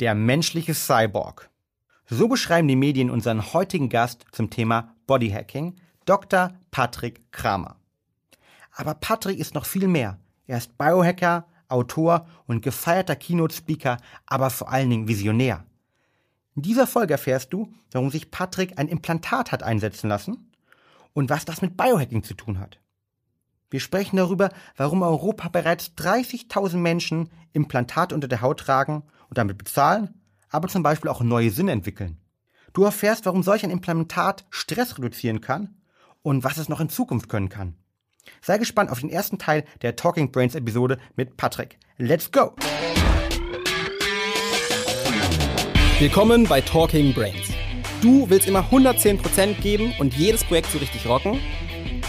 Der menschliche Cyborg. So beschreiben die Medien unseren heutigen Gast zum Thema Bodyhacking, Dr. Patrick Kramer. Aber Patrick ist noch viel mehr. Er ist Biohacker, Autor und gefeierter Keynote-Speaker, aber vor allen Dingen Visionär. In dieser Folge erfährst du, warum sich Patrick ein Implantat hat einsetzen lassen und was das mit Biohacking zu tun hat. Wir sprechen darüber, warum Europa bereits 30.000 Menschen Implantate unter der Haut tragen und damit bezahlen, aber zum Beispiel auch neue Sinne entwickeln. Du erfährst, warum solch ein Implantat Stress reduzieren kann und was es noch in Zukunft können kann. Sei gespannt auf den ersten Teil der Talking Brains Episode mit Patrick. Let's go! Willkommen bei Talking Brains. Du willst immer 110% geben und jedes Projekt so richtig rocken?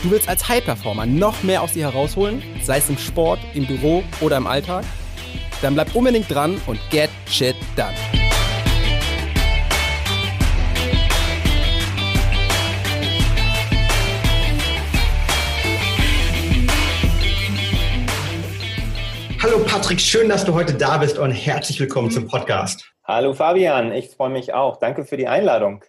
Du willst als High-Performer noch mehr aus dir herausholen, sei es im Sport, im Büro oder im Alltag? Dann bleib unbedingt dran und get shit done. Hallo Patrick, schön, dass du heute da bist und herzlich willkommen zum Podcast. Hallo Fabian, ich freue mich auch. Danke für die Einladung.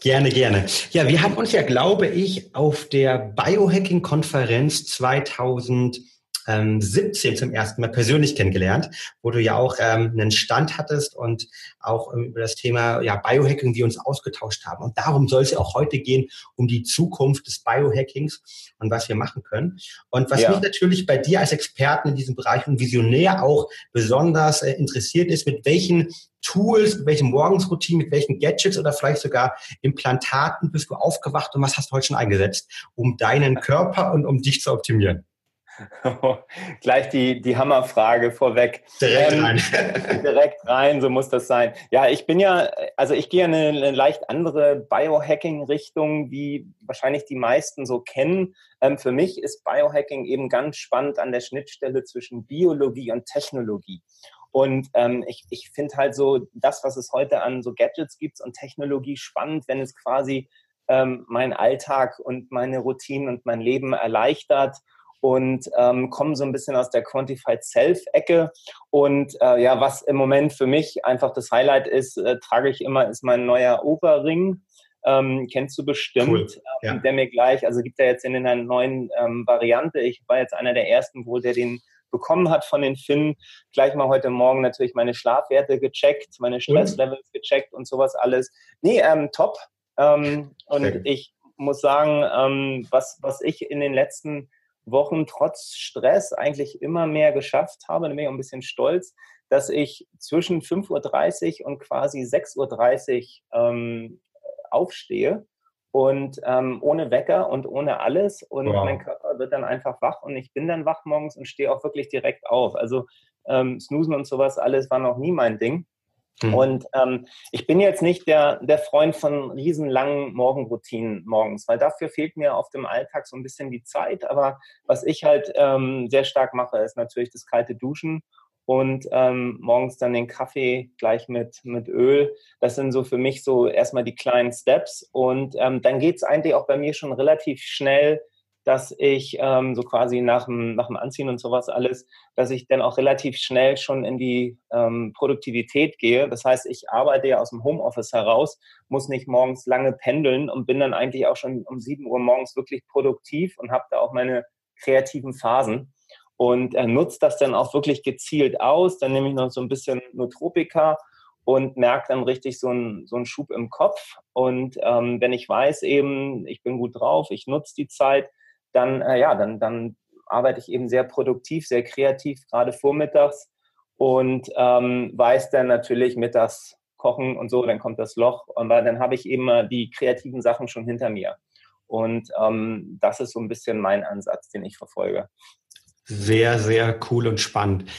Gerne, gerne. Ja, wir haben uns ja, glaube ich, auf der Biohacking-Konferenz 2000 17 zum ersten Mal persönlich kennengelernt, wo du ja auch ähm, einen Stand hattest und auch ähm, über das Thema ja, Biohacking wir uns ausgetauscht haben. Und darum soll es ja auch heute gehen, um die Zukunft des Biohackings und was wir machen können. Und was ja. mich natürlich bei dir als Experten in diesem Bereich und Visionär auch besonders äh, interessiert ist, mit welchen Tools, mit welchen Morgensroutinen, mit welchen Gadgets oder vielleicht sogar Implantaten bist du aufgewacht und was hast du heute schon eingesetzt, um deinen Körper und um dich zu optimieren? Gleich die, die Hammerfrage vorweg. Direkt ähm, rein. direkt rein, so muss das sein. Ja, ich bin ja, also ich gehe eine, eine leicht andere Biohacking-Richtung, wie wahrscheinlich die meisten so kennen. Ähm, für mich ist Biohacking eben ganz spannend an der Schnittstelle zwischen Biologie und Technologie. Und ähm, ich, ich finde halt so das, was es heute an so Gadgets gibt und Technologie spannend, wenn es quasi ähm, meinen Alltag und meine Routinen und mein Leben erleichtert und ähm, komme so ein bisschen aus der Quantified Self-Ecke. Und äh, ja, was im Moment für mich einfach das Highlight ist, äh, trage ich immer, ist mein neuer Oberring. Ähm, kennst du bestimmt, cool. ja. ähm, der mir gleich, also gibt er jetzt in einer neuen ähm, Variante. Ich war jetzt einer der ersten wohl, der den bekommen hat von den Finnen. Gleich mal heute Morgen natürlich meine Schlafwerte gecheckt, meine Stresslevels gecheckt und sowas alles. Nee, ähm, top. Ähm, und ich muss sagen, ähm, was, was ich in den letzten Wochen trotz Stress eigentlich immer mehr geschafft habe. Da bin ich auch ein bisschen stolz, dass ich zwischen 5.30 Uhr und quasi 6.30 Uhr ähm, aufstehe und ähm, ohne Wecker und ohne alles und wow. mein Körper wird dann einfach wach und ich bin dann wach morgens und stehe auch wirklich direkt auf. Also ähm, Snoosen und sowas alles war noch nie mein Ding. Mhm. Und ähm, ich bin jetzt nicht der, der Freund von riesenlangen Morgenroutinen morgens, weil dafür fehlt mir auf dem Alltag so ein bisschen die Zeit. Aber was ich halt ähm, sehr stark mache, ist natürlich das kalte Duschen und ähm, morgens dann den Kaffee gleich mit, mit Öl. Das sind so für mich so erstmal die kleinen Steps. Und ähm, dann geht's eigentlich auch bei mir schon relativ schnell dass ich ähm, so quasi nach dem, nach dem Anziehen und sowas alles, dass ich dann auch relativ schnell schon in die ähm, Produktivität gehe. Das heißt, ich arbeite ja aus dem Homeoffice heraus, muss nicht morgens lange pendeln und bin dann eigentlich auch schon um 7 Uhr morgens wirklich produktiv und habe da auch meine kreativen Phasen und äh, nutze das dann auch wirklich gezielt aus. Dann nehme ich noch so ein bisschen Notropika und merke dann richtig so einen, so einen Schub im Kopf. Und ähm, wenn ich weiß eben, ich bin gut drauf, ich nutze die Zeit, dann, äh, ja, dann, dann arbeite ich eben sehr produktiv, sehr kreativ, gerade vormittags und ähm, weiß dann natürlich mittags kochen und so, dann kommt das Loch, aber dann habe ich eben die kreativen Sachen schon hinter mir. Und ähm, das ist so ein bisschen mein Ansatz, den ich verfolge. Sehr, sehr cool und spannend.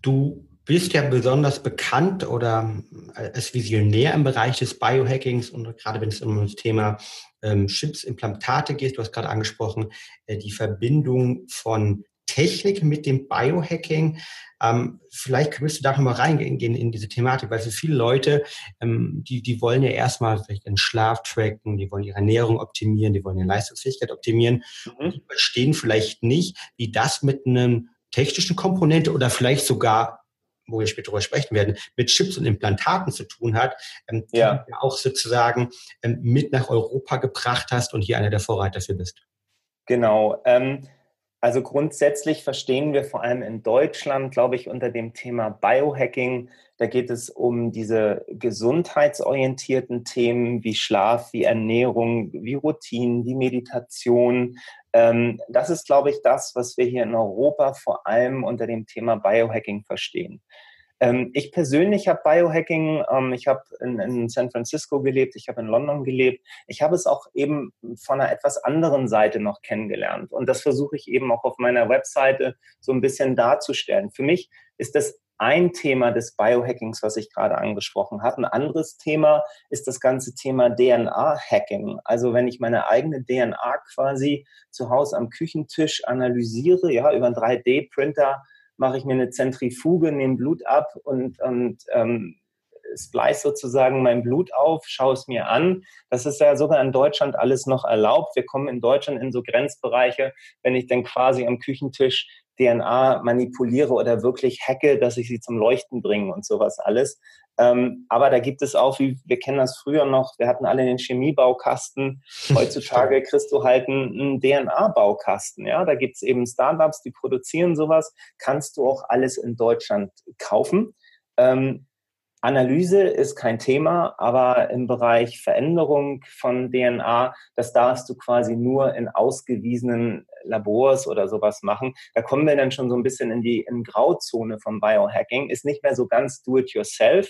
Du bist ja besonders bekannt oder äh, als Visionär im Bereich des Biohackings und gerade wenn es um das Thema ähm, Chips, Implantate geht, du hast gerade angesprochen, äh, die Verbindung von Technik mit dem Biohacking. Ähm, vielleicht willst du da nochmal reingehen in diese Thematik, weil für viele Leute, ähm, die, die wollen ja erstmal vielleicht den Schlaf tracken, die wollen ihre Ernährung optimieren, die wollen ihre Leistungsfähigkeit optimieren mhm. und die verstehen vielleicht nicht, wie das mit einem technischen Komponente oder vielleicht sogar wo wir später darüber sprechen werden, mit Chips und Implantaten zu tun hat, ähm, ja. die du auch sozusagen ähm, mit nach Europa gebracht hast und hier einer der Vorreiter für bist. Genau. Ähm, also grundsätzlich verstehen wir vor allem in Deutschland, glaube ich, unter dem Thema Biohacking, da geht es um diese gesundheitsorientierten Themen wie Schlaf, wie Ernährung, wie Routinen, wie Meditation. Ähm, das ist, glaube ich, das, was wir hier in Europa vor allem unter dem Thema Biohacking verstehen. Ähm, ich persönlich habe Biohacking, ähm, ich habe in, in, San Francisco gelebt, ich habe in London gelebt. Ich habe es auch eben von einer etwas anderen Seite noch kennengelernt. Und das versuche ich eben auch auf meiner Webseite so ein bisschen darzustellen. Für mich ist das ein Thema des Biohackings, was ich gerade angesprochen habe. Ein anderes Thema ist das ganze Thema DNA-Hacking. Also wenn ich meine eigene DNA quasi zu Hause am Küchentisch analysiere, ja, über einen 3D-Printer mache ich mir eine Zentrifuge, nehme Blut ab und, und ähm, splice sozusagen mein Blut auf, schaue es mir an. Das ist ja sogar in Deutschland alles noch erlaubt. Wir kommen in Deutschland in so Grenzbereiche, wenn ich dann quasi am Küchentisch DNA manipuliere oder wirklich hacke, dass ich sie zum Leuchten bringe und sowas alles. Ähm, aber da gibt es auch, wie wir kennen das früher noch, wir hatten alle den Chemiebaukasten. Heutzutage kriegst du halt einen, einen DNA-Baukasten. Ja, da gibt es eben Startups, die produzieren sowas. Kannst du auch alles in Deutschland kaufen. Ähm, Analyse ist kein Thema, aber im Bereich Veränderung von DNA, das darfst du quasi nur in ausgewiesenen Labors oder sowas machen. Da kommen wir dann schon so ein bisschen in die in Grauzone vom Biohacking. Ist nicht mehr so ganz do-it-yourself,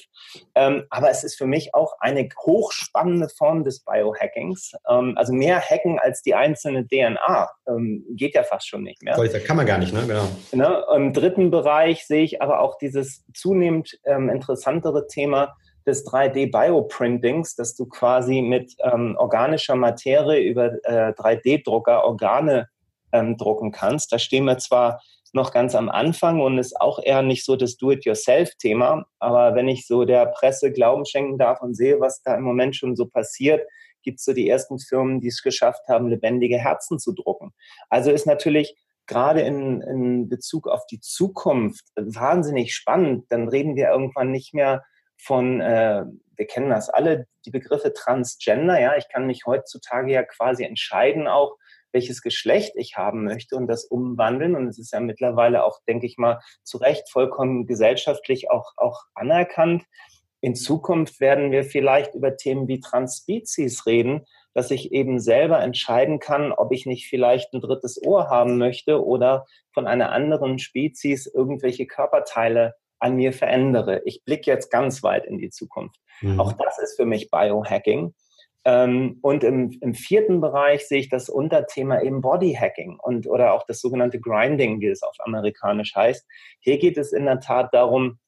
ähm, aber es ist für mich auch eine hochspannende Form des Biohackings. Ähm, also mehr hacken als die einzelne DNA ähm, geht ja fast schon nicht mehr. Das kann man gar nicht, ne? Genau. Ne? Im dritten Bereich sehe ich aber auch dieses zunehmend ähm, interessantere Thema, des 3D-Bioprintings, dass du quasi mit ähm, organischer Materie über äh, 3D-Drucker Organe ähm, drucken kannst. Da stehen wir zwar noch ganz am Anfang und ist auch eher nicht so das Do-it-yourself-Thema. Aber wenn ich so der Presse Glauben schenken darf und sehe, was da im Moment schon so passiert, gibt es so die ersten Firmen, die es geschafft haben, lebendige Herzen zu drucken. Also ist natürlich gerade in, in Bezug auf die Zukunft wahnsinnig spannend. Dann reden wir irgendwann nicht mehr von, äh, wir kennen das alle, die Begriffe Transgender. Ja, ich kann mich heutzutage ja quasi entscheiden auch, welches Geschlecht ich haben möchte und das umwandeln. Und es ist ja mittlerweile auch, denke ich mal, zu Recht vollkommen gesellschaftlich auch, auch anerkannt. In Zukunft werden wir vielleicht über Themen wie Transspezies reden, dass ich eben selber entscheiden kann, ob ich nicht vielleicht ein drittes Ohr haben möchte oder von einer anderen Spezies irgendwelche Körperteile an mir verändere. Ich blicke jetzt ganz weit in die Zukunft. Mhm. Auch das ist für mich Biohacking. Ähm, und im, im, vierten Bereich sehe ich das Unterthema eben Bodyhacking und oder auch das sogenannte Grinding, wie es auf amerikanisch heißt. Hier geht es in der Tat darum,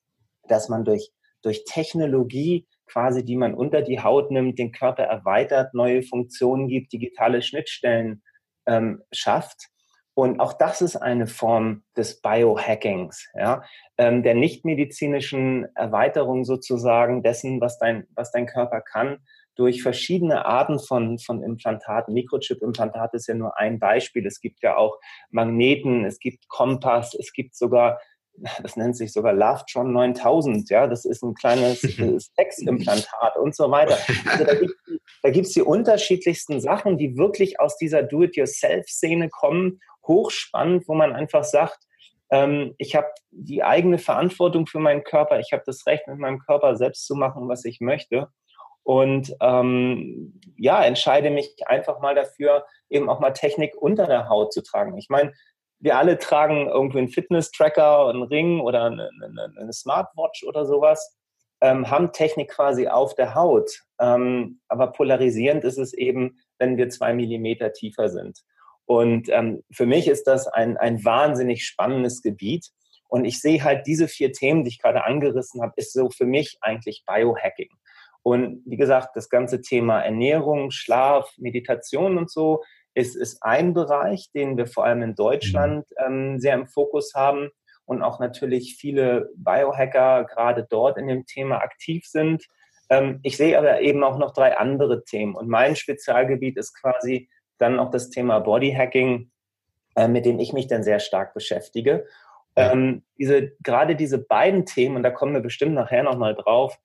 dass man durch, durch Technologie quasi, die man unter die Haut nimmt, den Körper erweitert, neue Funktionen gibt, digitale Schnittstellen ähm, schafft. Und auch das ist eine Form des Biohackings, ja, ähm, der nichtmedizinischen Erweiterung sozusagen dessen, was dein, was dein Körper kann, durch verschiedene Arten von, von Implantaten. Mikrochip-Implantat ist ja nur ein Beispiel. Es gibt ja auch Magneten, es gibt Kompass, es gibt sogar das nennt sich sogar Lovetron 9000, ja, das ist ein kleines Seximplantat und so weiter. Also da gibt es die unterschiedlichsten Sachen, die wirklich aus dieser Do-it-yourself-Szene kommen, hochspannend, wo man einfach sagt, ähm, ich habe die eigene Verantwortung für meinen Körper, ich habe das Recht, mit meinem Körper selbst zu machen, was ich möchte und ähm, ja, entscheide mich einfach mal dafür, eben auch mal Technik unter der Haut zu tragen. Ich meine, wir alle tragen irgendwie einen Fitness-Tracker, einen Ring oder eine, eine, eine Smartwatch oder sowas, ähm, haben Technik quasi auf der Haut. Ähm, aber polarisierend ist es eben, wenn wir zwei Millimeter tiefer sind. Und ähm, für mich ist das ein, ein wahnsinnig spannendes Gebiet. Und ich sehe halt diese vier Themen, die ich gerade angerissen habe, ist so für mich eigentlich Biohacking. Und wie gesagt, das ganze Thema Ernährung, Schlaf, Meditation und so ist, ist ein Bereich, den wir vor allem in Deutschland mhm. ähm, sehr im Fokus haben und auch natürlich viele Biohacker gerade dort in dem Thema aktiv sind. Ähm, ich sehe aber eben auch noch drei andere Themen und mein Spezialgebiet ist quasi dann auch das Thema Bodyhacking, äh, mit dem ich mich dann sehr stark beschäftige. Ähm, diese, gerade diese beiden Themen, und da kommen wir bestimmt nachher nochmal drauf,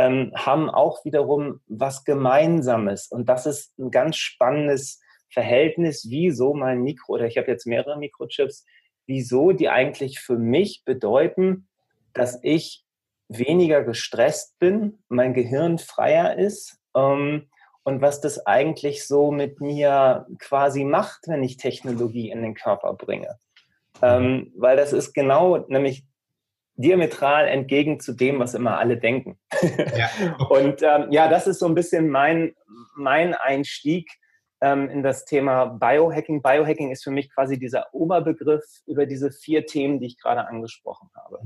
ähm, haben auch wiederum was Gemeinsames. Und das ist ein ganz spannendes Verhältnis, wieso mein Mikro, oder ich habe jetzt mehrere Mikrochips, wieso die eigentlich für mich bedeuten, dass ich weniger gestresst bin, mein Gehirn freier ist ähm, und was das eigentlich so mit mir quasi macht, wenn ich Technologie in den Körper bringe. Ähm, weil das ist genau nämlich diametral entgegen zu dem, was immer alle denken. Ja. und ähm, ja, das ist so ein bisschen mein, mein Einstieg ähm, in das Thema Biohacking. Biohacking ist für mich quasi dieser Oberbegriff über diese vier Themen, die ich gerade angesprochen habe.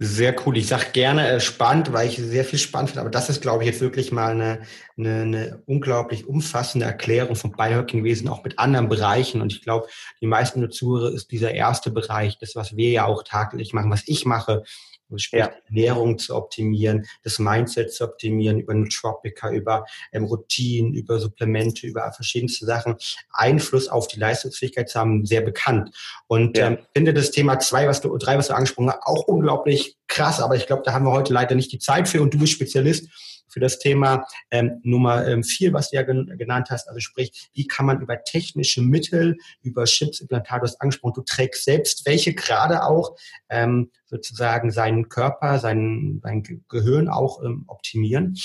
Sehr cool. Ich sage gerne äh, spannend, weil ich sehr viel spannend finde, aber das ist, glaube ich, jetzt wirklich mal eine, eine, eine unglaublich umfassende Erklärung vom Biohacking-Wesen auch mit anderen Bereichen. Und ich glaube, die meisten Zuhörer ist dieser erste Bereich, das, was wir ja auch tagtäglich machen, was ich mache, sprich ja. Ernährung zu optimieren, das Mindset zu optimieren, über Nootropica, über ähm, Routinen, über Supplemente, über verschiedenste Sachen Einfluss auf die Leistungsfähigkeit zu haben, sehr bekannt. Und ja. ähm, finde das Thema zwei, was du, drei, was du angesprochen hast, auch unglaublich krass, aber ich glaube, da haben wir heute leider nicht die Zeit für und du bist Spezialist für das Thema ähm, Nummer ähm, vier, was du ja gen genannt hast. Also sprich, wie kann man über technische Mittel, über Chips, hast angesprochen, du trägst selbst welche gerade auch ähm, sozusagen seinen Körper, sein, sein Gehirn auch ähm, optimieren.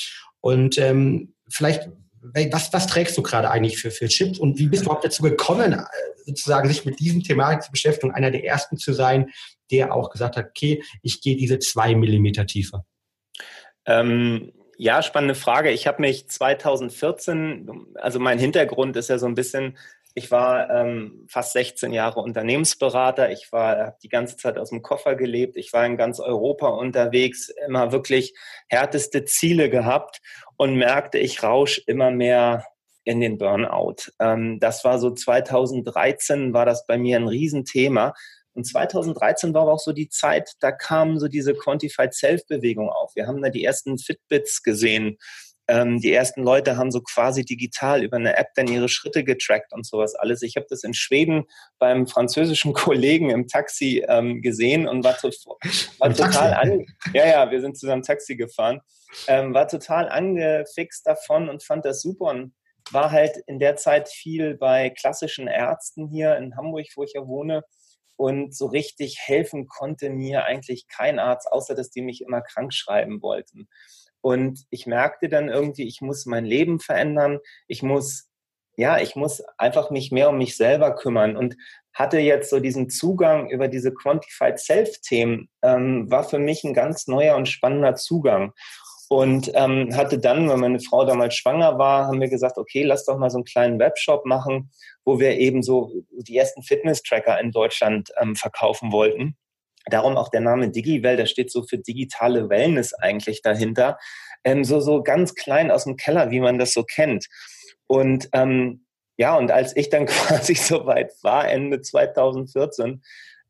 Und ähm, vielleicht was, was trägst du gerade eigentlich für, für Chips und wie bist du überhaupt dazu gekommen, äh, sozusagen sich mit diesem Thematik zu beschäftigen, einer der ersten zu sein, der auch gesagt hat, okay, ich gehe diese zwei Millimeter tiefer? Ähm, ja, spannende Frage. Ich habe mich 2014, also mein Hintergrund ist ja so ein bisschen, ich war ähm, fast 16 Jahre Unternehmensberater. Ich war habe die ganze Zeit aus dem Koffer gelebt. Ich war in ganz Europa unterwegs, immer wirklich härteste Ziele gehabt und merkte, ich rausch immer mehr in den Burnout. Ähm, das war so 2013 war das bei mir ein Riesenthema. Und 2013 war aber auch so die Zeit, da kam so diese Quantified Self-Bewegung auf. Wir haben da die ersten Fitbits gesehen. Ähm, die ersten Leute haben so quasi digital über eine App dann ihre Schritte getrackt und sowas alles. Ich habe das in Schweden beim französischen Kollegen im Taxi ähm, gesehen und war, to war total an. Ja, ja, wir sind zusammen Taxi gefahren. Ähm, war total angefixt davon und fand das super und war halt in der Zeit viel bei klassischen Ärzten hier in Hamburg, wo ich ja wohne und so richtig helfen konnte mir eigentlich kein Arzt, außer dass die mich immer krank schreiben wollten. Und ich merkte dann irgendwie, ich muss mein Leben verändern. Ich muss, ja, ich muss einfach mich mehr um mich selber kümmern und hatte jetzt so diesen Zugang über diese Quantified Self-Themen, ähm, war für mich ein ganz neuer und spannender Zugang. Und ähm, hatte dann, weil meine Frau damals schwanger war, haben wir gesagt, okay, lass doch mal so einen kleinen Webshop machen, wo wir eben so die ersten Fitness-Tracker in Deutschland ähm, verkaufen wollten. Darum auch der Name DigiWell, der steht so für digitale Wellness eigentlich dahinter. Ähm, so, so ganz klein aus dem Keller, wie man das so kennt. Und ähm, ja, und als ich dann quasi so weit war, Ende 2014,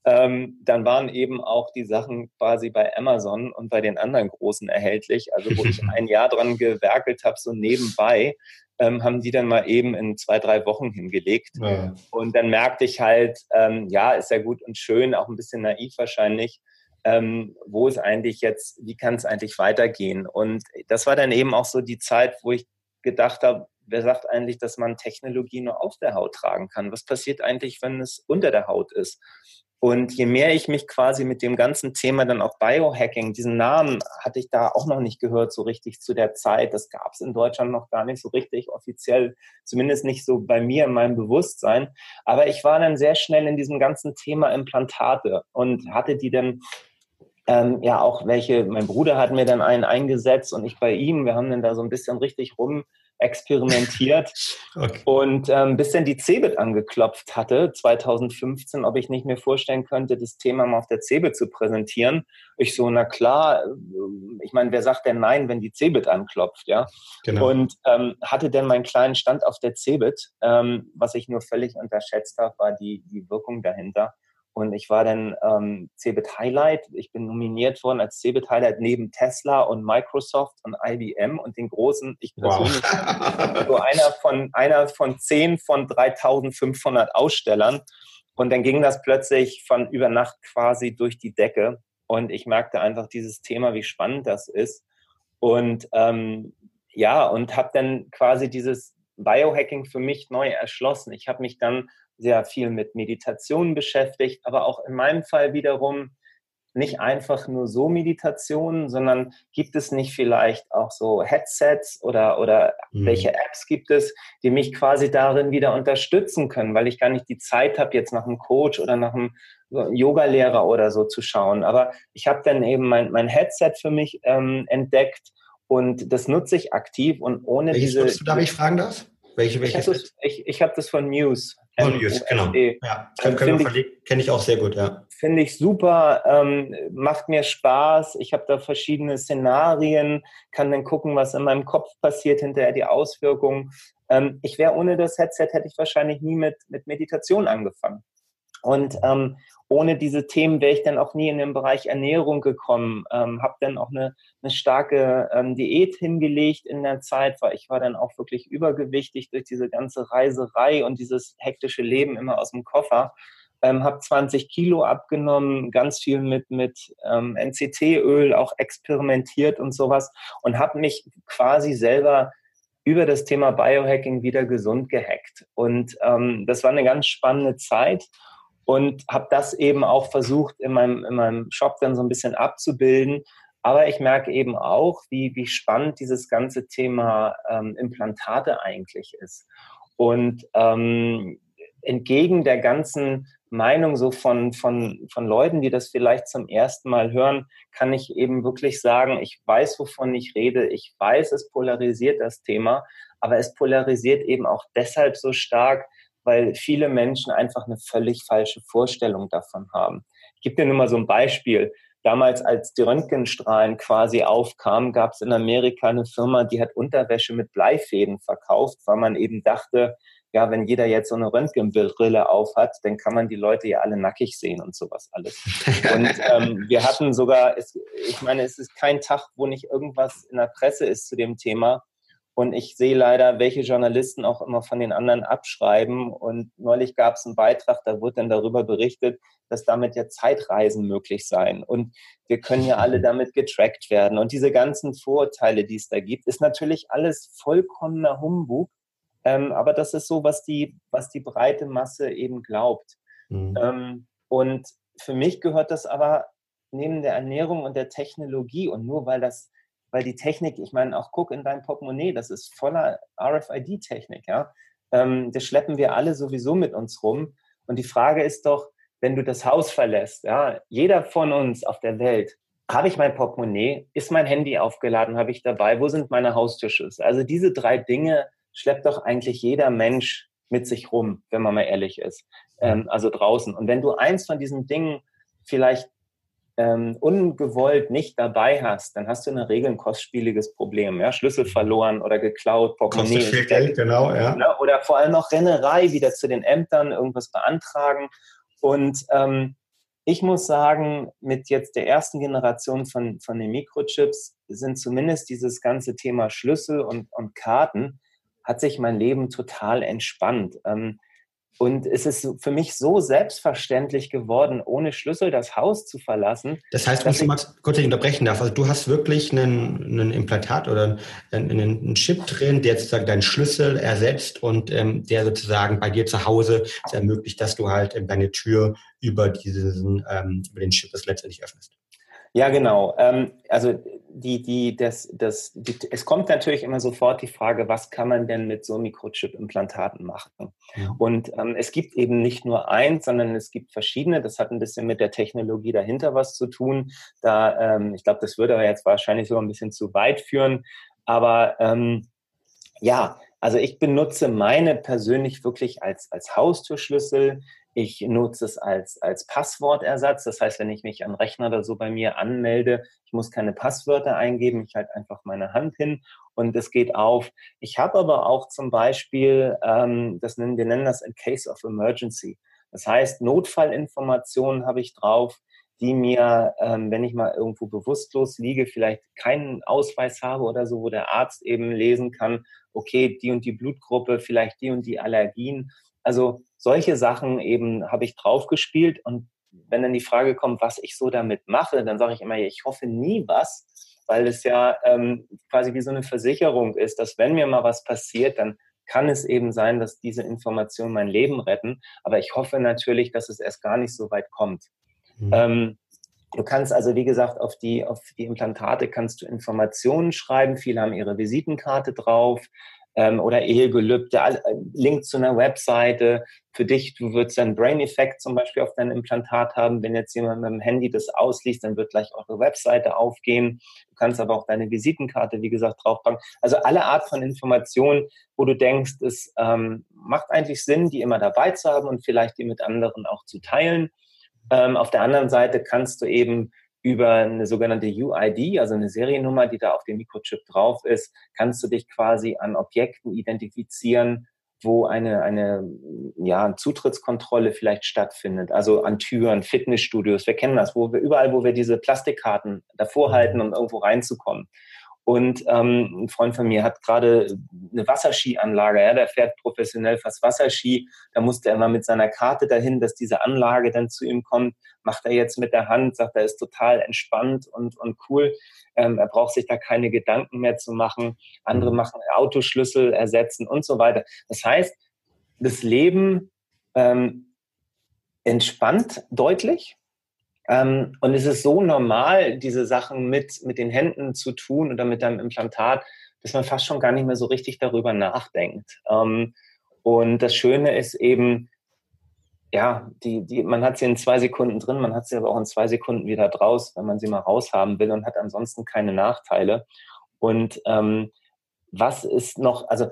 ähm, dann waren eben auch die Sachen quasi bei Amazon und bei den anderen Großen erhältlich. Also wo ich ein Jahr dran gewerkelt habe, so nebenbei, ähm, haben die dann mal eben in zwei, drei Wochen hingelegt. Ja. Und dann merkte ich halt, ähm, ja, ist ja gut und schön, auch ein bisschen naiv wahrscheinlich, ähm, wo ist eigentlich jetzt, wie kann es eigentlich weitergehen? Und das war dann eben auch so die Zeit, wo ich gedacht habe, wer sagt eigentlich, dass man Technologie nur auf der Haut tragen kann? Was passiert eigentlich, wenn es unter der Haut ist? Und je mehr ich mich quasi mit dem ganzen Thema dann auch Biohacking, diesen Namen hatte ich da auch noch nicht gehört so richtig zu der Zeit. Das gab es in Deutschland noch gar nicht so richtig offiziell, zumindest nicht so bei mir in meinem Bewusstsein. Aber ich war dann sehr schnell in diesem ganzen Thema Implantate und hatte die dann ähm, ja auch welche, mein Bruder hat mir dann einen eingesetzt und ich bei ihm, wir haben dann da so ein bisschen richtig rum experimentiert okay. und ähm, bis dann die CeBIT angeklopft hatte, 2015, ob ich nicht mir vorstellen könnte, das Thema mal auf der CeBIT zu präsentieren. Ich so, na klar, äh, ich meine, wer sagt denn nein, wenn die CeBIT anklopft, ja? Genau. Und ähm, hatte dann meinen kleinen Stand auf der CeBIT, ähm, was ich nur völlig unterschätzt habe, war die, die Wirkung dahinter. Und ich war dann ähm, Cebit Highlight. Ich bin nominiert worden als Cebit Highlight neben Tesla und Microsoft und IBM und den großen, ich persönlich, wow. so einer von, einer von zehn von 3500 Ausstellern. Und dann ging das plötzlich von über Nacht quasi durch die Decke. Und ich merkte einfach dieses Thema, wie spannend das ist. Und ähm, ja, und habe dann quasi dieses Biohacking für mich neu erschlossen. Ich habe mich dann sehr viel mit Meditation beschäftigt, aber auch in meinem Fall wiederum nicht einfach nur so Meditationen, sondern gibt es nicht vielleicht auch so Headsets oder, oder mhm. welche Apps gibt es, die mich quasi darin wieder unterstützen können, weil ich gar nicht die Zeit habe, jetzt nach einem Coach oder nach einem Yoga-Lehrer oder so zu schauen. Aber ich habe dann eben mein, mein Headset für mich ähm, entdeckt und das nutze ich aktiv und ohne Welches diese. Du, darf ich fragen darf? Welche, welche ich habe das, ich, ich hab das von Muse. Von Muse, genau. Ja, können, können wir verlegen. Kenne ich auch sehr gut, ja. Finde ich super, ähm, macht mir Spaß. Ich habe da verschiedene Szenarien, kann dann gucken, was in meinem Kopf passiert, hinterher die Auswirkungen. Ähm, ich wäre ohne das Headset, hätte ich wahrscheinlich nie mit, mit Meditation angefangen. Und ähm, ohne diese Themen wäre ich dann auch nie in den Bereich Ernährung gekommen. Ähm, habe dann auch eine, eine starke ähm, Diät hingelegt in der Zeit, weil ich war dann auch wirklich übergewichtig durch diese ganze Reiserei und dieses hektische Leben immer aus dem Koffer. Ähm, habe 20 Kilo abgenommen, ganz viel mit, mit ähm, NCT-Öl auch experimentiert und sowas und habe mich quasi selber über das Thema Biohacking wieder gesund gehackt. Und ähm, das war eine ganz spannende Zeit und habe das eben auch versucht in meinem, in meinem Shop dann so ein bisschen abzubilden. Aber ich merke eben auch, wie, wie spannend dieses ganze Thema ähm, Implantate eigentlich ist. Und ähm, entgegen der ganzen Meinung so von, von, von Leuten, die das vielleicht zum ersten Mal hören, kann ich eben wirklich sagen, ich weiß, wovon ich rede. Ich weiß, es polarisiert das Thema, aber es polarisiert eben auch deshalb so stark, weil viele Menschen einfach eine völlig falsche Vorstellung davon haben. Ich gebe dir nur mal so ein Beispiel. Damals, als die Röntgenstrahlen quasi aufkamen, gab es in Amerika eine Firma, die hat Unterwäsche mit Bleifäden verkauft, weil man eben dachte, ja, wenn jeder jetzt so eine Röntgenbrille aufhat, dann kann man die Leute ja alle nackig sehen und sowas alles. Und ähm, wir hatten sogar, es, ich meine, es ist kein Tag, wo nicht irgendwas in der Presse ist zu dem Thema. Und ich sehe leider, welche Journalisten auch immer von den anderen abschreiben. Und neulich gab es einen Beitrag, da wurde dann darüber berichtet, dass damit ja Zeitreisen möglich seien. Und wir können ja alle damit getrackt werden. Und diese ganzen Vorurteile, die es da gibt, ist natürlich alles vollkommener Humbug. Ähm, aber das ist so, was die, was die breite Masse eben glaubt. Mhm. Ähm, und für mich gehört das aber neben der Ernährung und der Technologie und nur weil das weil die Technik, ich meine, auch guck in dein Portemonnaie, das ist voller RFID-Technik, ja. Ähm, das schleppen wir alle sowieso mit uns rum. Und die Frage ist doch, wenn du das Haus verlässt, ja, jeder von uns auf der Welt, habe ich mein Portemonnaie, ist mein Handy aufgeladen, habe ich dabei, wo sind meine Haustürschlüssel? Also diese drei Dinge schleppt doch eigentlich jeder Mensch mit sich rum, wenn man mal ehrlich ist. Ähm, also draußen. Und wenn du eins von diesen Dingen vielleicht ähm, ungewollt nicht dabei hast, dann hast du in der Regel ein kostspieliges Problem. Ja? Schlüssel verloren oder geklaut, Portemonnaie. Kostet viel Geld, genau, ja. Ne? Oder vor allem noch Rennerei, wieder zu den Ämtern, irgendwas beantragen. Und ähm, ich muss sagen, mit jetzt der ersten Generation von, von den Mikrochips sind zumindest dieses ganze Thema Schlüssel und, und Karten, hat sich mein Leben total entspannt. Ähm, und es ist für mich so selbstverständlich geworden, ohne Schlüssel das Haus zu verlassen. Das heißt, wenn ich mal kurz unterbrechen darf, also du hast wirklich einen, einen Implantat oder einen, einen, Chip drin, der sozusagen deinen Schlüssel ersetzt und ähm, der sozusagen bei dir zu Hause es ermöglicht, dass du halt ähm, deine Tür über diesen, ähm, über den Chip das letztendlich öffnest. Ja, genau. Ähm, also die, die, das, das, die, es kommt natürlich immer sofort die Frage, was kann man denn mit so Mikrochip-Implantaten machen? Ja. Und ähm, es gibt eben nicht nur eins, sondern es gibt verschiedene. Das hat ein bisschen mit der Technologie dahinter was zu tun. Da, ähm, ich glaube, das würde aber jetzt wahrscheinlich so ein bisschen zu weit führen. Aber ähm, ja, also ich benutze meine persönlich wirklich als, als Haustürschlüssel. Ich nutze es als, als Passwortersatz. Das heißt, wenn ich mich am Rechner oder so bei mir anmelde, ich muss keine Passwörter eingeben, ich halte einfach meine Hand hin und es geht auf. Ich habe aber auch zum Beispiel, ähm, das nennen, wir nennen das in Case of Emergency. Das heißt, Notfallinformationen habe ich drauf, die mir, ähm, wenn ich mal irgendwo bewusstlos liege, vielleicht keinen Ausweis habe oder so, wo der Arzt eben lesen kann, okay, die und die Blutgruppe, vielleicht die und die Allergien. Also solche Sachen eben habe ich draufgespielt und wenn dann die Frage kommt, was ich so damit mache, dann sage ich immer, ich hoffe nie was, weil es ja ähm, quasi wie so eine Versicherung ist, dass wenn mir mal was passiert, dann kann es eben sein, dass diese Informationen mein Leben retten. Aber ich hoffe natürlich, dass es erst gar nicht so weit kommt. Mhm. Ähm, du kannst also, wie gesagt, auf die, auf die Implantate kannst du Informationen schreiben. Viele haben ihre Visitenkarte drauf ähm, oder Ehegelübde, äh, Link zu einer Webseite. Für dich, du würdest einen Brain Effect zum Beispiel auf dein Implantat haben. Wenn jetzt jemand mit dem Handy das ausliest, dann wird gleich eure Webseite aufgehen. Du kannst aber auch deine Visitenkarte, wie gesagt, draufpacken. Also alle Art von Informationen, wo du denkst, es ähm, macht eigentlich Sinn, die immer dabei zu haben und vielleicht die mit anderen auch zu teilen. Ähm, auf der anderen Seite kannst du eben über eine sogenannte UID, also eine Seriennummer, die da auf dem Mikrochip drauf ist, kannst du dich quasi an Objekten identifizieren, wo eine, eine ja, Zutrittskontrolle vielleicht stattfindet. Also an Türen, Fitnessstudios, wir kennen das, wo wir überall, wo wir diese Plastikkarten davor mhm. halten, um irgendwo reinzukommen. Und ähm, ein Freund von mir hat gerade eine Wasserskianlage, ja, der fährt professionell fast Wasserski. Da musste er mal mit seiner Karte dahin, dass diese Anlage dann zu ihm kommt. Macht er jetzt mit der Hand, sagt er, ist total entspannt und, und cool. Ähm, er braucht sich da keine Gedanken mehr zu machen. Andere mhm. machen Autoschlüssel ersetzen und so weiter. Das heißt, das Leben ähm, entspannt deutlich ähm, und es ist so normal, diese Sachen mit, mit den Händen zu tun oder mit deinem Implantat, dass man fast schon gar nicht mehr so richtig darüber nachdenkt. Ähm, und das Schöne ist eben, ja, die, die, man hat sie in zwei Sekunden drin, man hat sie aber auch in zwei Sekunden wieder draus, wenn man sie mal raushaben will und hat ansonsten keine Nachteile. Und ähm, was ist noch, also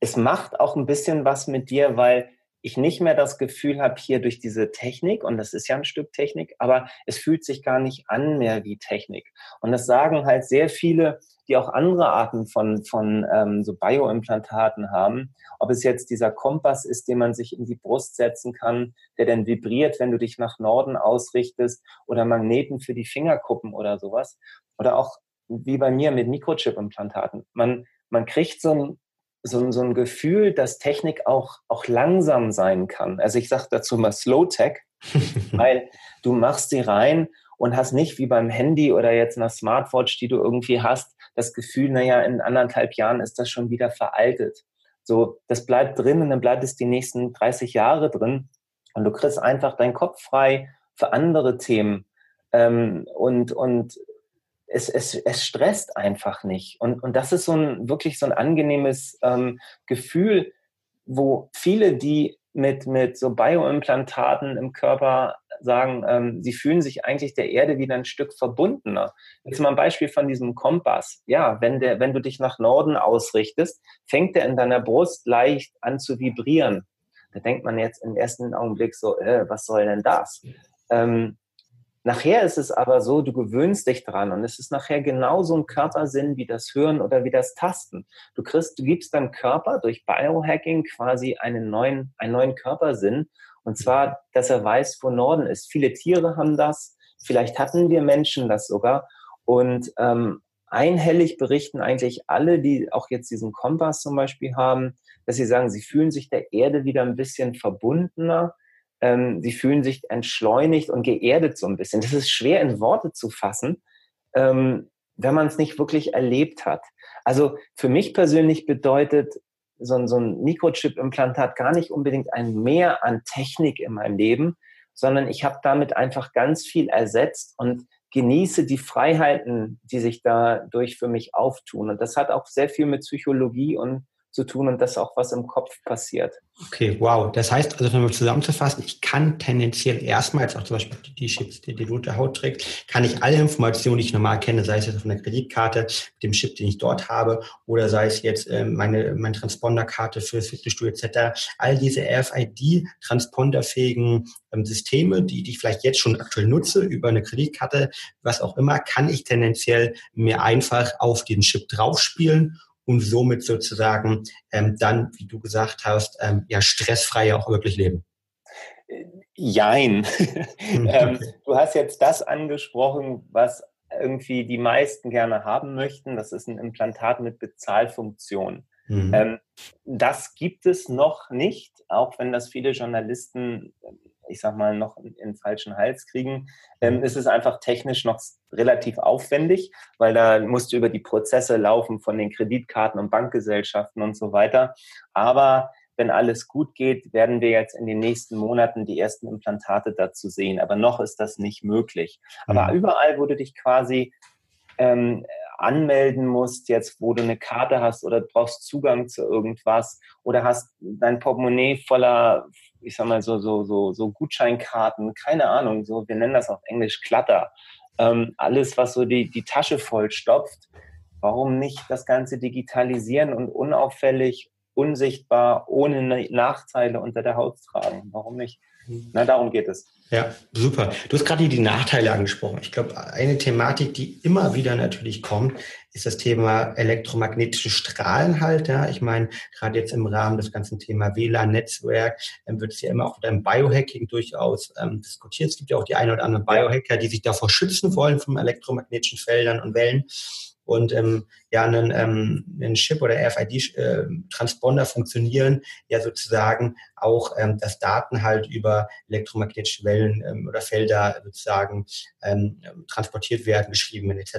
es macht auch ein bisschen was mit dir, weil ich nicht mehr das Gefühl habe, hier durch diese Technik, und das ist ja ein Stück Technik, aber es fühlt sich gar nicht an mehr wie Technik. Und das sagen halt sehr viele, die auch andere Arten von, von ähm, so Bioimplantaten haben. Ob es jetzt dieser Kompass ist, den man sich in die Brust setzen kann, der dann vibriert, wenn du dich nach Norden ausrichtest, oder Magneten für die Fingerkuppen oder sowas. Oder auch wie bei mir mit Mikrochip-Implantaten. Man, man kriegt so ein so, so ein Gefühl, dass Technik auch, auch langsam sein kann. Also ich sage dazu mal Slow Tech, weil du machst sie rein und hast nicht wie beim Handy oder jetzt einer Smartwatch, die du irgendwie hast, das Gefühl, naja, in anderthalb Jahren ist das schon wieder veraltet. So, das bleibt drin und dann bleibt es die nächsten 30 Jahre drin und du kriegst einfach deinen Kopf frei für andere Themen. Ähm, und, und es, es, es stresst einfach nicht. Und, und das ist so ein wirklich so ein angenehmes ähm, Gefühl, wo viele, die mit, mit so Bioimplantaten im Körper sagen, ähm, sie fühlen sich eigentlich der Erde wieder ein Stück verbundener. Jetzt mal ein Beispiel von diesem Kompass. Ja, wenn, der, wenn du dich nach Norden ausrichtest, fängt er in deiner Brust leicht an zu vibrieren. Da denkt man jetzt im ersten Augenblick so, äh, was soll denn das? Ähm, Nachher ist es aber so, du gewöhnst dich dran und es ist nachher genauso ein Körpersinn wie das Hören oder wie das Tasten. Du kriegst, du gibst deinem Körper durch Biohacking quasi einen neuen, einen neuen Körpersinn und zwar, dass er weiß, wo Norden ist. Viele Tiere haben das, vielleicht hatten wir Menschen das sogar und ähm, einhellig berichten eigentlich alle, die auch jetzt diesen Kompass zum Beispiel haben, dass sie sagen, sie fühlen sich der Erde wieder ein bisschen verbundener ähm, sie fühlen sich entschleunigt und geerdet so ein bisschen. Das ist schwer in Worte zu fassen, ähm, wenn man es nicht wirklich erlebt hat. Also für mich persönlich bedeutet so ein, so ein Mikrochip-Implantat gar nicht unbedingt ein Mehr an Technik in meinem Leben, sondern ich habe damit einfach ganz viel ersetzt und genieße die Freiheiten, die sich dadurch für mich auftun. Und das hat auch sehr viel mit Psychologie und zu tun und das auch was im Kopf passiert. Okay, wow. Das heißt, also wenn wir zusammenzufassen, ich kann tendenziell erstmals auch zum Beispiel die Chips, die die rote Haut trägt, kann ich alle Informationen, die ich normal kenne, sei es jetzt auf einer Kreditkarte, dem Chip, den ich dort habe, oder sei es jetzt äh, meine, meine Transponderkarte für das Fitnessstudio etc., all diese RFID-transponderfähigen ähm, Systeme, die, die ich vielleicht jetzt schon aktuell nutze, über eine Kreditkarte, was auch immer, kann ich tendenziell mir einfach auf den Chip draufspielen und somit sozusagen ähm, dann, wie du gesagt hast, ähm, ja stressfrei auch wirklich leben? Jein. Hm, ähm, du hast jetzt das angesprochen, was irgendwie die meisten gerne haben möchten. Das ist ein Implantat mit Bezahlfunktion. Mhm. Ähm, das gibt es noch nicht, auch wenn das viele Journalisten, ich sag mal, noch in, in falschen Hals kriegen. Ähm, ist es einfach technisch noch relativ aufwendig, weil da musst du über die Prozesse laufen von den Kreditkarten und Bankgesellschaften und so weiter. Aber wenn alles gut geht, werden wir jetzt in den nächsten Monaten die ersten Implantate dazu sehen. Aber noch ist das nicht möglich. Aber mhm. überall, wo du dich quasi ähm, anmelden musst, jetzt wo du eine Karte hast oder brauchst Zugang zu irgendwas oder hast dein Portemonnaie voller, ich sag mal so, so, so, so Gutscheinkarten, keine Ahnung, so, wir nennen das auf Englisch Klatter. Ähm, alles, was so die, die Tasche vollstopft, warum nicht das Ganze digitalisieren und unauffällig, unsichtbar, ohne Nachteile unter der Haut tragen? Warum nicht? Na, darum geht es. Ja, super. Du hast gerade die Nachteile angesprochen. Ich glaube, eine Thematik, die immer wieder natürlich kommt, ist das Thema elektromagnetische Strahlen halt. Ja, ich meine, gerade jetzt im Rahmen des ganzen Thema WLAN-Netzwerk ähm, wird es ja immer auch mit einem Biohacking durchaus ähm, diskutiert. Es gibt ja auch die ein oder anderen Biohacker, die sich davor schützen wollen von elektromagnetischen Feldern und Wellen und ähm, ja einen, ähm, einen Chip oder RFID-Transponder äh, funktionieren ja sozusagen auch, ähm, dass Daten halt über elektromagnetische Wellen ähm, oder Felder sozusagen ähm, transportiert werden, geschrieben werden etc.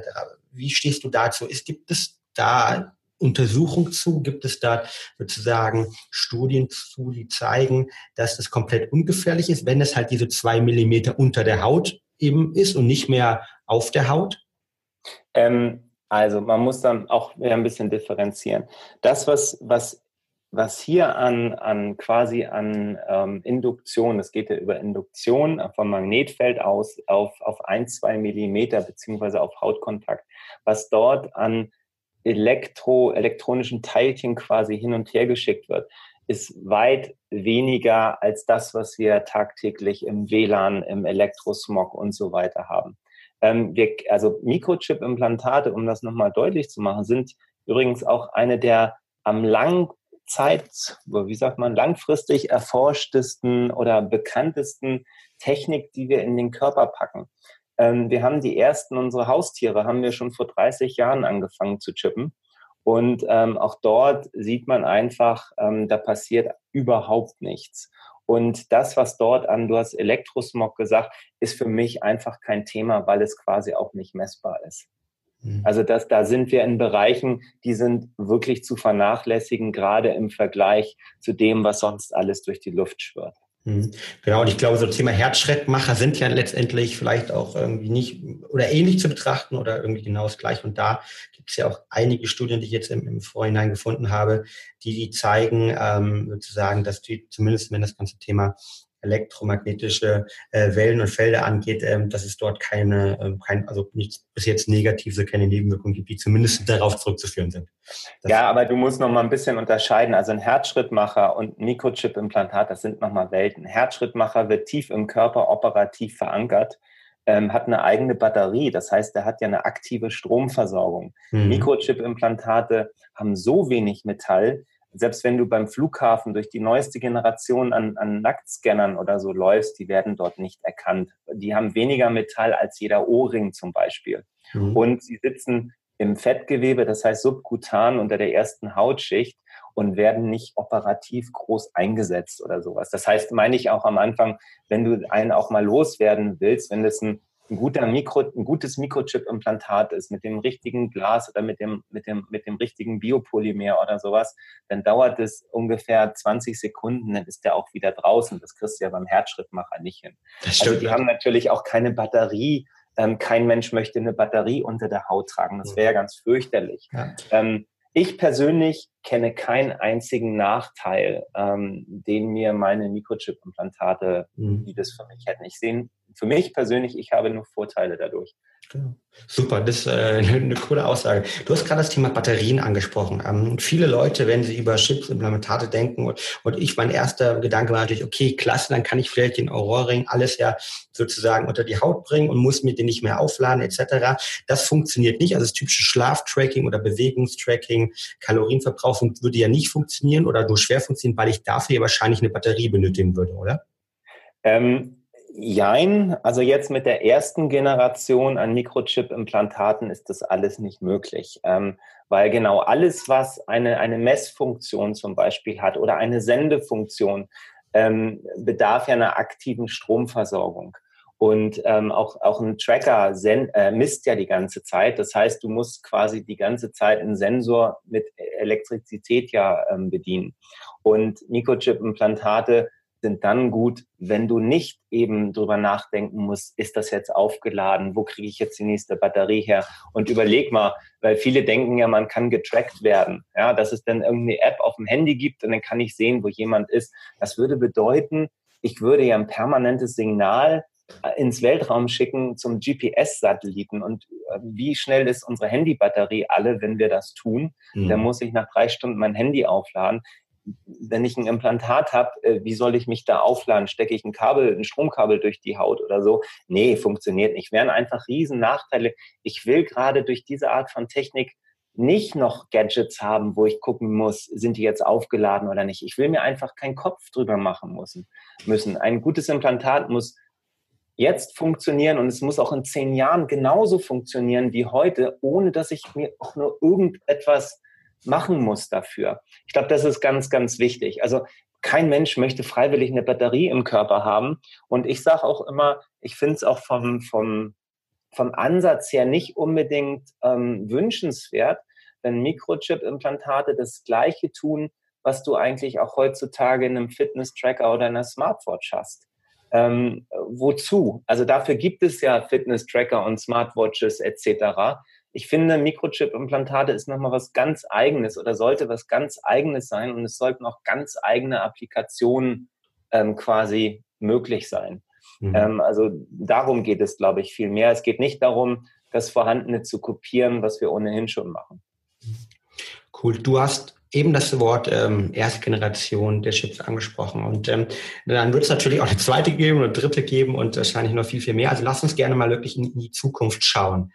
Wie stehst du dazu? Ist, gibt es da Untersuchung zu? Gibt es da sozusagen Studien zu, die zeigen, dass das komplett ungefährlich ist, wenn es halt diese zwei Millimeter unter der Haut eben ist und nicht mehr auf der Haut? Ähm, also man muss dann auch ein bisschen differenzieren. Das, was, was, was hier an, an quasi an ähm, Induktion, das geht ja über Induktion vom Magnetfeld aus auf, auf ein, zwei Millimeter beziehungsweise auf Hautkontakt, was dort an Elektro, elektronischen Teilchen quasi hin und her geschickt wird, ist weit weniger als das, was wir tagtäglich im WLAN, im Elektrosmog und so weiter haben. Ähm, wir, also Mikrochip-Implantate, um das nochmal deutlich zu machen, sind übrigens auch eine der am Langzeit, wie sagt man, langfristig erforschtesten oder bekanntesten Technik, die wir in den Körper packen. Ähm, wir haben die ersten, unsere Haustiere haben wir schon vor 30 Jahren angefangen zu chippen. Und ähm, auch dort sieht man einfach, ähm, da passiert überhaupt nichts. Und das, was dort an, du hast Elektrosmog gesagt, ist für mich einfach kein Thema, weil es quasi auch nicht messbar ist. Mhm. Also das, da sind wir in Bereichen, die sind wirklich zu vernachlässigen, gerade im Vergleich zu dem, was sonst alles durch die Luft schwirrt. Mhm. Genau, und ich glaube, so Thema Herzschrittmacher sind ja letztendlich vielleicht auch irgendwie nicht oder ähnlich zu betrachten oder irgendwie genau das gleiche. Und da gibt es ja auch einige Studien, die ich jetzt im, im Vorhinein gefunden habe, die, die zeigen ähm, sozusagen, dass die zumindest wenn das ganze Thema elektromagnetische äh, Wellen und Felder angeht, ähm, dass es dort keine, ähm, kein, also nichts bis jetzt negative, keine Nebenwirkungen gibt, die zumindest darauf zurückzuführen sind. Das ja, aber du musst noch mal ein bisschen unterscheiden. Also ein Herzschrittmacher und Mikrochip-Implantat, das sind noch mal Welten. Herzschrittmacher wird tief im Körper operativ verankert. Ähm, hat eine eigene Batterie, das heißt, er hat ja eine aktive Stromversorgung. Mhm. Mikrochip-Implantate haben so wenig Metall, selbst wenn du beim Flughafen durch die neueste Generation an, an Nacktscannern oder so läufst, die werden dort nicht erkannt. Die haben weniger Metall als jeder Ohrring zum Beispiel. Mhm. Und sie sitzen im Fettgewebe, das heißt subkutan unter der ersten Hautschicht und werden nicht operativ groß eingesetzt oder sowas. Das heißt, meine ich auch am Anfang, wenn du einen auch mal loswerden willst, wenn das ein ein, guter Mikro, ein gutes Mikrochip-Implantat ist mit dem richtigen Glas oder mit dem, mit, dem, mit dem richtigen Biopolymer oder sowas, dann dauert es ungefähr 20 Sekunden, dann ist der auch wieder draußen. Das kriegst du ja beim Herzschrittmacher nicht hin. Das stimmt, also die ja. haben natürlich auch keine Batterie. Ähm, kein Mensch möchte eine Batterie unter der Haut tragen. Das wäre ja ganz fürchterlich. Ja. Ähm, ich persönlich kenne keinen einzigen Nachteil, ähm, den mir meine Mikrochip-Implantate, mhm. die das für mich hätten. Ich sehe für mich persönlich, ich habe nur Vorteile dadurch. Genau. Super, das ist äh, eine coole Aussage. Du hast gerade das Thema Batterien angesprochen. Ähm, viele Leute, wenn sie über Chips, Implantate denken und, und ich, mein erster Gedanke war natürlich, okay, klasse, dann kann ich vielleicht den Aurora-Ring alles ja sozusagen unter die Haut bringen und muss mir den nicht mehr aufladen etc. Das funktioniert nicht. Also das typische Schlaftracking oder Bewegungstracking, Kalorienverbrauch würde ja nicht funktionieren oder nur schwer funktionieren, weil ich dafür ja wahrscheinlich eine Batterie benötigen würde, oder? Ähm Jein, also jetzt mit der ersten Generation an Mikrochip-Implantaten ist das alles nicht möglich, ähm, weil genau alles, was eine, eine Messfunktion zum Beispiel hat oder eine Sendefunktion, ähm, bedarf ja einer aktiven Stromversorgung. Und ähm, auch, auch ein Tracker äh, misst ja die ganze Zeit. Das heißt, du musst quasi die ganze Zeit einen Sensor mit Elektrizität ja ähm, bedienen. Und Mikrochip-Implantate sind dann gut, wenn du nicht eben drüber nachdenken musst, ist das jetzt aufgeladen, wo kriege ich jetzt die nächste Batterie her? Und überleg mal, weil viele denken ja, man kann getrackt werden, ja, dass es dann irgendeine App auf dem Handy gibt und dann kann ich sehen, wo jemand ist. Das würde bedeuten, ich würde ja ein permanentes Signal äh, ins Weltraum schicken zum GPS-Satelliten. Und äh, wie schnell ist unsere Handybatterie alle, wenn wir das tun? Mhm. Dann muss ich nach drei Stunden mein Handy aufladen wenn ich ein Implantat habe, äh, wie soll ich mich da aufladen? Stecke ich ein Kabel, ein Stromkabel durch die Haut oder so? Nee, funktioniert nicht. Wären einfach riesen Nachteile. Ich will gerade durch diese Art von Technik nicht noch Gadgets haben, wo ich gucken muss, sind die jetzt aufgeladen oder nicht. Ich will mir einfach keinen Kopf drüber machen müssen. müssen. Ein gutes Implantat muss jetzt funktionieren und es muss auch in zehn Jahren genauso funktionieren wie heute, ohne dass ich mir auch nur irgendetwas machen muss dafür. Ich glaube, das ist ganz, ganz wichtig. Also kein Mensch möchte freiwillig eine Batterie im Körper haben. Und ich sage auch immer, ich finde es auch vom, vom, vom Ansatz her nicht unbedingt ähm, wünschenswert, wenn Mikrochip-Implantate das Gleiche tun, was du eigentlich auch heutzutage in einem Fitness-Tracker oder einer Smartwatch hast. Ähm, wozu? Also dafür gibt es ja Fitness-Tracker und Smartwatches etc ich finde, Mikrochip-Implantate ist nochmal was ganz Eigenes oder sollte was ganz Eigenes sein und es sollten auch ganz eigene Applikationen ähm, quasi möglich sein. Mhm. Ähm, also darum geht es, glaube ich, viel mehr. Es geht nicht darum, das Vorhandene zu kopieren, was wir ohnehin schon machen. Cool. Du hast eben das Wort ähm, Erstgeneration der Chips angesprochen. Und ähm, dann wird es natürlich auch eine zweite geben oder dritte geben und wahrscheinlich noch viel, viel mehr. Also lass uns gerne mal wirklich in die Zukunft schauen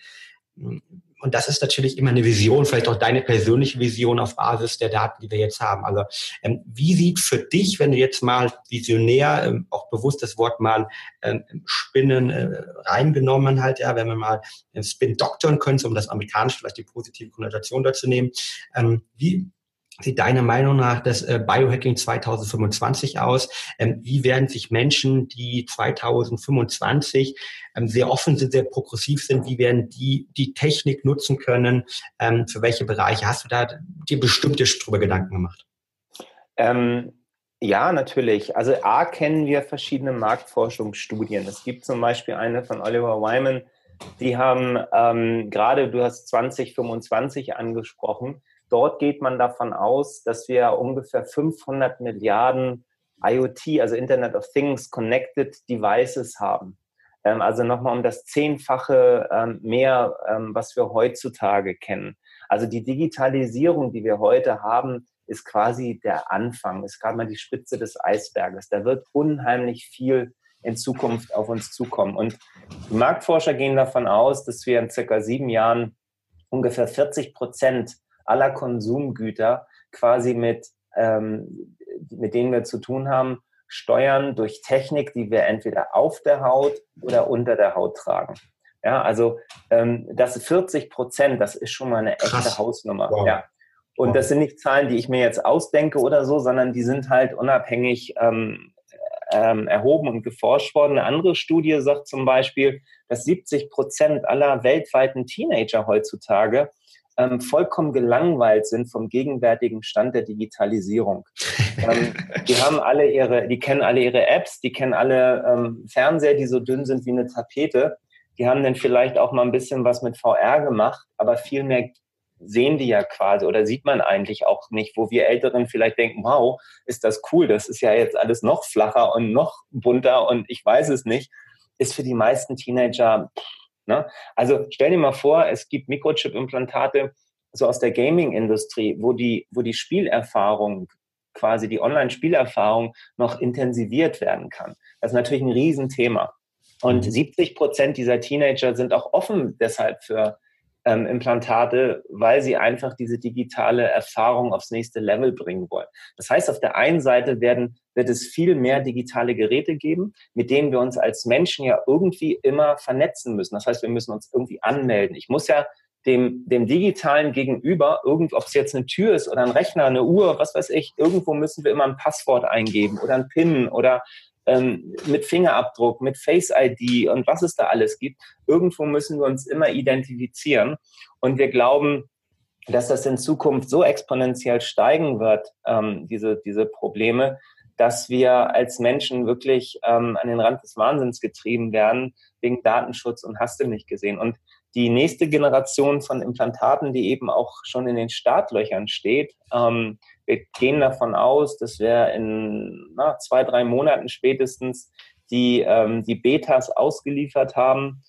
und das ist natürlich immer eine Vision, vielleicht auch deine persönliche Vision auf Basis der Daten, die wir jetzt haben. Also ähm, wie sieht für dich, wenn du jetzt mal visionär, ähm, auch bewusst das Wort mal ähm, Spinnen äh, reingenommen halt, ja, wenn wir mal den Spin doktern können, um das amerikanische vielleicht die positive Konnotation dazu nehmen, ähm, wie sieht deiner Meinung nach das äh, Biohacking 2025 aus? Ähm, wie werden sich Menschen, die 2025 ähm, sehr offen sind, sehr progressiv sind, wie werden die die Technik nutzen können? Ähm, für welche Bereiche? Hast du da dir bestimmte drüber Gedanken gemacht? Ähm, ja, natürlich. Also A kennen wir verschiedene Marktforschungsstudien. Es gibt zum Beispiel eine von Oliver Wyman, die haben ähm, gerade, du hast 2025 angesprochen, Dort geht man davon aus, dass wir ungefähr 500 Milliarden IoT, also Internet of Things, Connected Devices haben. Ähm, also nochmal um das Zehnfache ähm, mehr, ähm, was wir heutzutage kennen. Also die Digitalisierung, die wir heute haben, ist quasi der Anfang, ist gerade mal die Spitze des Eisberges. Da wird unheimlich viel in Zukunft auf uns zukommen. Und die Marktforscher gehen davon aus, dass wir in circa sieben Jahren ungefähr 40 Prozent aller Konsumgüter quasi mit, ähm, mit denen wir zu tun haben, steuern durch Technik, die wir entweder auf der Haut oder unter der Haut tragen. Ja, also ähm, das 40 Prozent, das ist schon mal eine echte Krass. Hausnummer. Wow. Ja. Und wow. das sind nicht Zahlen, die ich mir jetzt ausdenke oder so, sondern die sind halt unabhängig ähm, ähm, erhoben und geforscht worden. Eine andere Studie sagt zum Beispiel, dass 70 Prozent aller weltweiten Teenager heutzutage ähm, vollkommen gelangweilt sind vom gegenwärtigen Stand der Digitalisierung. ähm, die haben alle ihre, die kennen alle ihre Apps, die kennen alle ähm, Fernseher, die so dünn sind wie eine Tapete. Die haben dann vielleicht auch mal ein bisschen was mit VR gemacht, aber viel mehr sehen die ja quasi oder sieht man eigentlich auch nicht, wo wir Älteren vielleicht denken, wow, ist das cool, das ist ja jetzt alles noch flacher und noch bunter und ich weiß es nicht, ist für die meisten Teenager pff, Ne? Also stell dir mal vor, es gibt Mikrochip-Implantate so aus der Gaming-Industrie, wo die, wo die Spielerfahrung quasi die Online-Spielerfahrung noch intensiviert werden kann. Das ist natürlich ein Riesenthema. Und 70 mhm. Prozent dieser Teenager sind auch offen deshalb für ähm, Implantate, weil sie einfach diese digitale Erfahrung aufs nächste Level bringen wollen. Das heißt, auf der einen Seite werden, wird es viel mehr digitale Geräte geben, mit denen wir uns als Menschen ja irgendwie immer vernetzen müssen. Das heißt, wir müssen uns irgendwie anmelden. Ich muss ja dem, dem digitalen Gegenüber, irgend, ob es jetzt eine Tür ist oder ein Rechner, eine Uhr, was weiß ich, irgendwo müssen wir immer ein Passwort eingeben oder ein PIN oder ähm, mit Fingerabdruck, mit Face ID und was es da alles gibt. Irgendwo müssen wir uns immer identifizieren. Und wir glauben, dass das in Zukunft so exponentiell steigen wird, ähm, diese, diese Probleme, dass wir als Menschen wirklich ähm, an den Rand des Wahnsinns getrieben werden, wegen Datenschutz und hast du nicht gesehen. Und die nächste Generation von Implantaten, die eben auch schon in den Startlöchern steht, ähm, wir gehen davon aus, dass wir in na, zwei, drei Monaten spätestens die, ähm, die Betas ausgeliefert haben.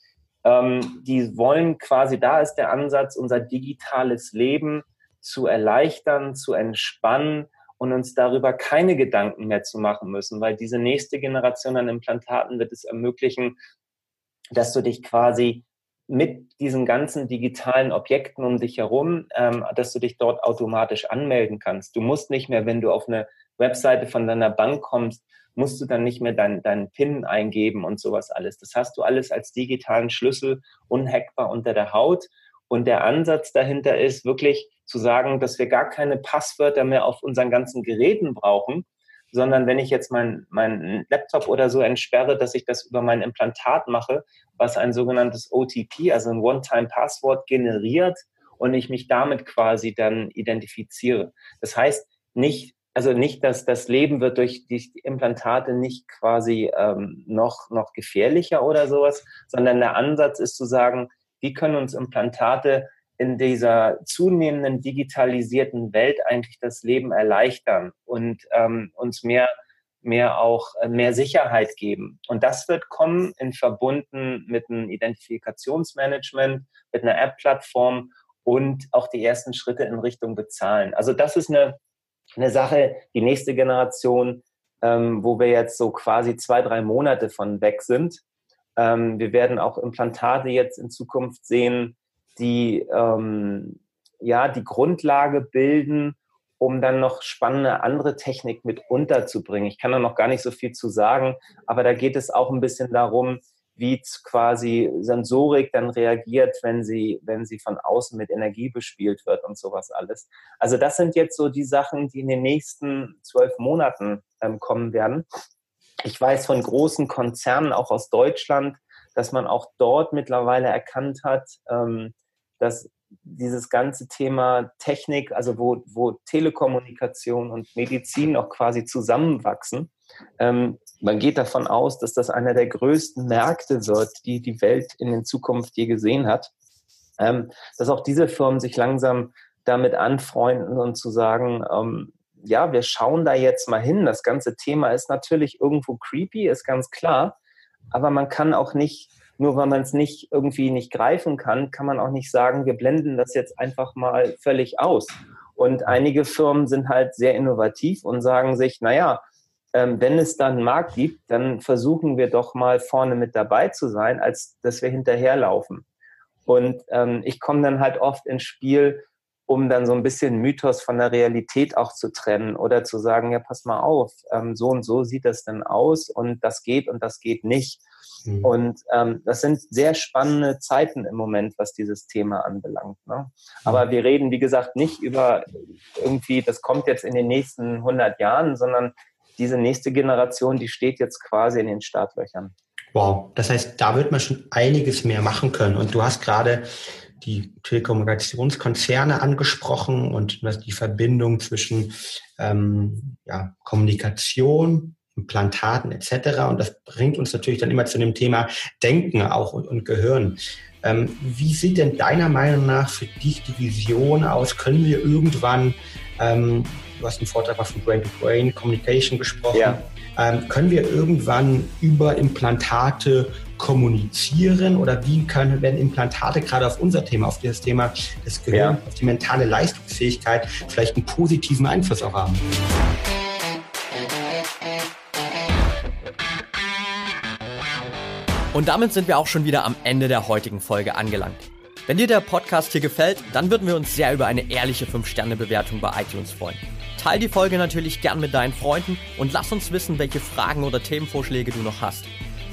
Ähm, die wollen quasi, da ist der Ansatz, unser digitales Leben zu erleichtern, zu entspannen und uns darüber keine Gedanken mehr zu machen müssen, weil diese nächste Generation an Implantaten wird es ermöglichen, dass du dich quasi mit diesen ganzen digitalen Objekten um dich herum, ähm, dass du dich dort automatisch anmelden kannst. Du musst nicht mehr, wenn du auf eine Webseite von deiner Bank kommst, musst du dann nicht mehr deinen dein PIN eingeben und sowas alles. Das hast du alles als digitalen Schlüssel unhackbar unter der Haut. Und der Ansatz dahinter ist wirklich zu sagen, dass wir gar keine Passwörter mehr auf unseren ganzen Geräten brauchen, sondern wenn ich jetzt meinen mein Laptop oder so entsperre, dass ich das über mein Implantat mache, was ein sogenanntes OTP, also ein One-Time-Passwort generiert und ich mich damit quasi dann identifiziere. Das heißt nicht, also nicht, dass das Leben wird durch die Implantate nicht quasi ähm, noch, noch gefährlicher oder sowas, sondern der Ansatz ist zu sagen, wie können uns Implantate in dieser zunehmenden digitalisierten Welt eigentlich das Leben erleichtern und ähm, uns mehr mehr auch äh, mehr Sicherheit geben. Und das wird kommen in verbunden mit einem Identifikationsmanagement, mit einer App-Plattform und auch die ersten Schritte in Richtung Bezahlen. Also das ist eine, eine Sache, die nächste Generation, ähm, wo wir jetzt so quasi zwei, drei Monate von weg sind. Ähm, wir werden auch Implantate jetzt in Zukunft sehen, die ähm, ja die Grundlage bilden, um dann noch spannende andere Technik mit unterzubringen. Ich kann da noch gar nicht so viel zu sagen, aber da geht es auch ein bisschen darum, wie quasi Sensorik dann reagiert, wenn sie, wenn sie von außen mit Energie bespielt wird und sowas alles. Also das sind jetzt so die Sachen, die in den nächsten zwölf Monaten ähm, kommen werden. Ich weiß von großen Konzernen, auch aus Deutschland, dass man auch dort mittlerweile erkannt hat, ähm, dass dieses ganze Thema Technik, also wo, wo Telekommunikation und Medizin auch quasi zusammenwachsen, ähm, man geht davon aus, dass das einer der größten Märkte wird, die die Welt in der Zukunft je gesehen hat. Ähm, dass auch diese Firmen sich langsam damit anfreunden und zu sagen, ähm, ja, wir schauen da jetzt mal hin. Das ganze Thema ist natürlich irgendwo creepy, ist ganz klar, aber man kann auch nicht nur weil man es nicht irgendwie nicht greifen kann, kann man auch nicht sagen, wir blenden das jetzt einfach mal völlig aus. Und einige Firmen sind halt sehr innovativ und sagen sich, naja, ähm, wenn es dann einen Markt gibt, dann versuchen wir doch mal vorne mit dabei zu sein, als dass wir hinterherlaufen. Und ähm, ich komme dann halt oft ins Spiel, um dann so ein bisschen Mythos von der Realität auch zu trennen oder zu sagen, ja, pass mal auf, ähm, so und so sieht das denn aus und das geht und das geht nicht. Mhm. Und ähm, das sind sehr spannende Zeiten im Moment, was dieses Thema anbelangt. Ne? Aber mhm. wir reden, wie gesagt, nicht über irgendwie, das kommt jetzt in den nächsten 100 Jahren, sondern diese nächste Generation, die steht jetzt quasi in den Startlöchern. Wow, das heißt, da wird man schon einiges mehr machen können. Und du hast gerade die Telekommunikationskonzerne angesprochen und die Verbindung zwischen ähm, ja, Kommunikation Implantaten etc. Und das bringt uns natürlich dann immer zu dem Thema Denken auch und, und Gehirn. Ähm, wie sieht denn deiner Meinung nach für dich die Vision aus? Können wir irgendwann, ähm, du hast im Vortrag von Brain-to-Brain Communication gesprochen, ja. ähm, können wir irgendwann über Implantate kommunizieren oder wie können, werden Implantate gerade auf unser Thema, auf das Thema des Gehirns, ja. auf die mentale Leistungsfähigkeit vielleicht einen positiven Einfluss auch haben? Und damit sind wir auch schon wieder am Ende der heutigen Folge angelangt. Wenn dir der Podcast hier gefällt, dann würden wir uns sehr über eine ehrliche 5-Sterne-Bewertung bei iTunes freuen. Teil die Folge natürlich gern mit deinen Freunden und lass uns wissen, welche Fragen oder Themenvorschläge du noch hast.